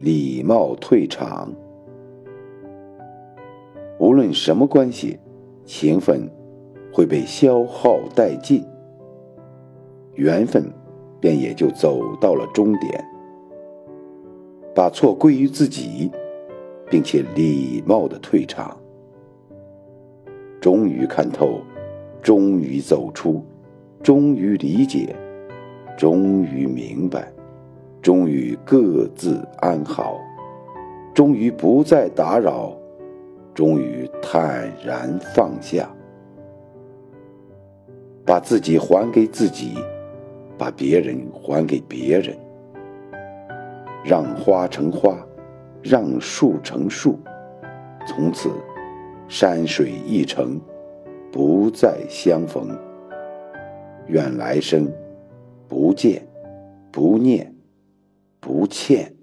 礼貌退场。无论什么关系，情分会被消耗殆尽，缘分便也就走到了终点。把错归于自己，并且礼貌的退场。终于看透，终于走出，终于理解，终于明白，终于各自安好，终于不再打扰。终于坦然放下，把自己还给自己，把别人还给别人，让花成花，让树成树，从此山水一程，不再相逢。愿来生不见，不念，不欠。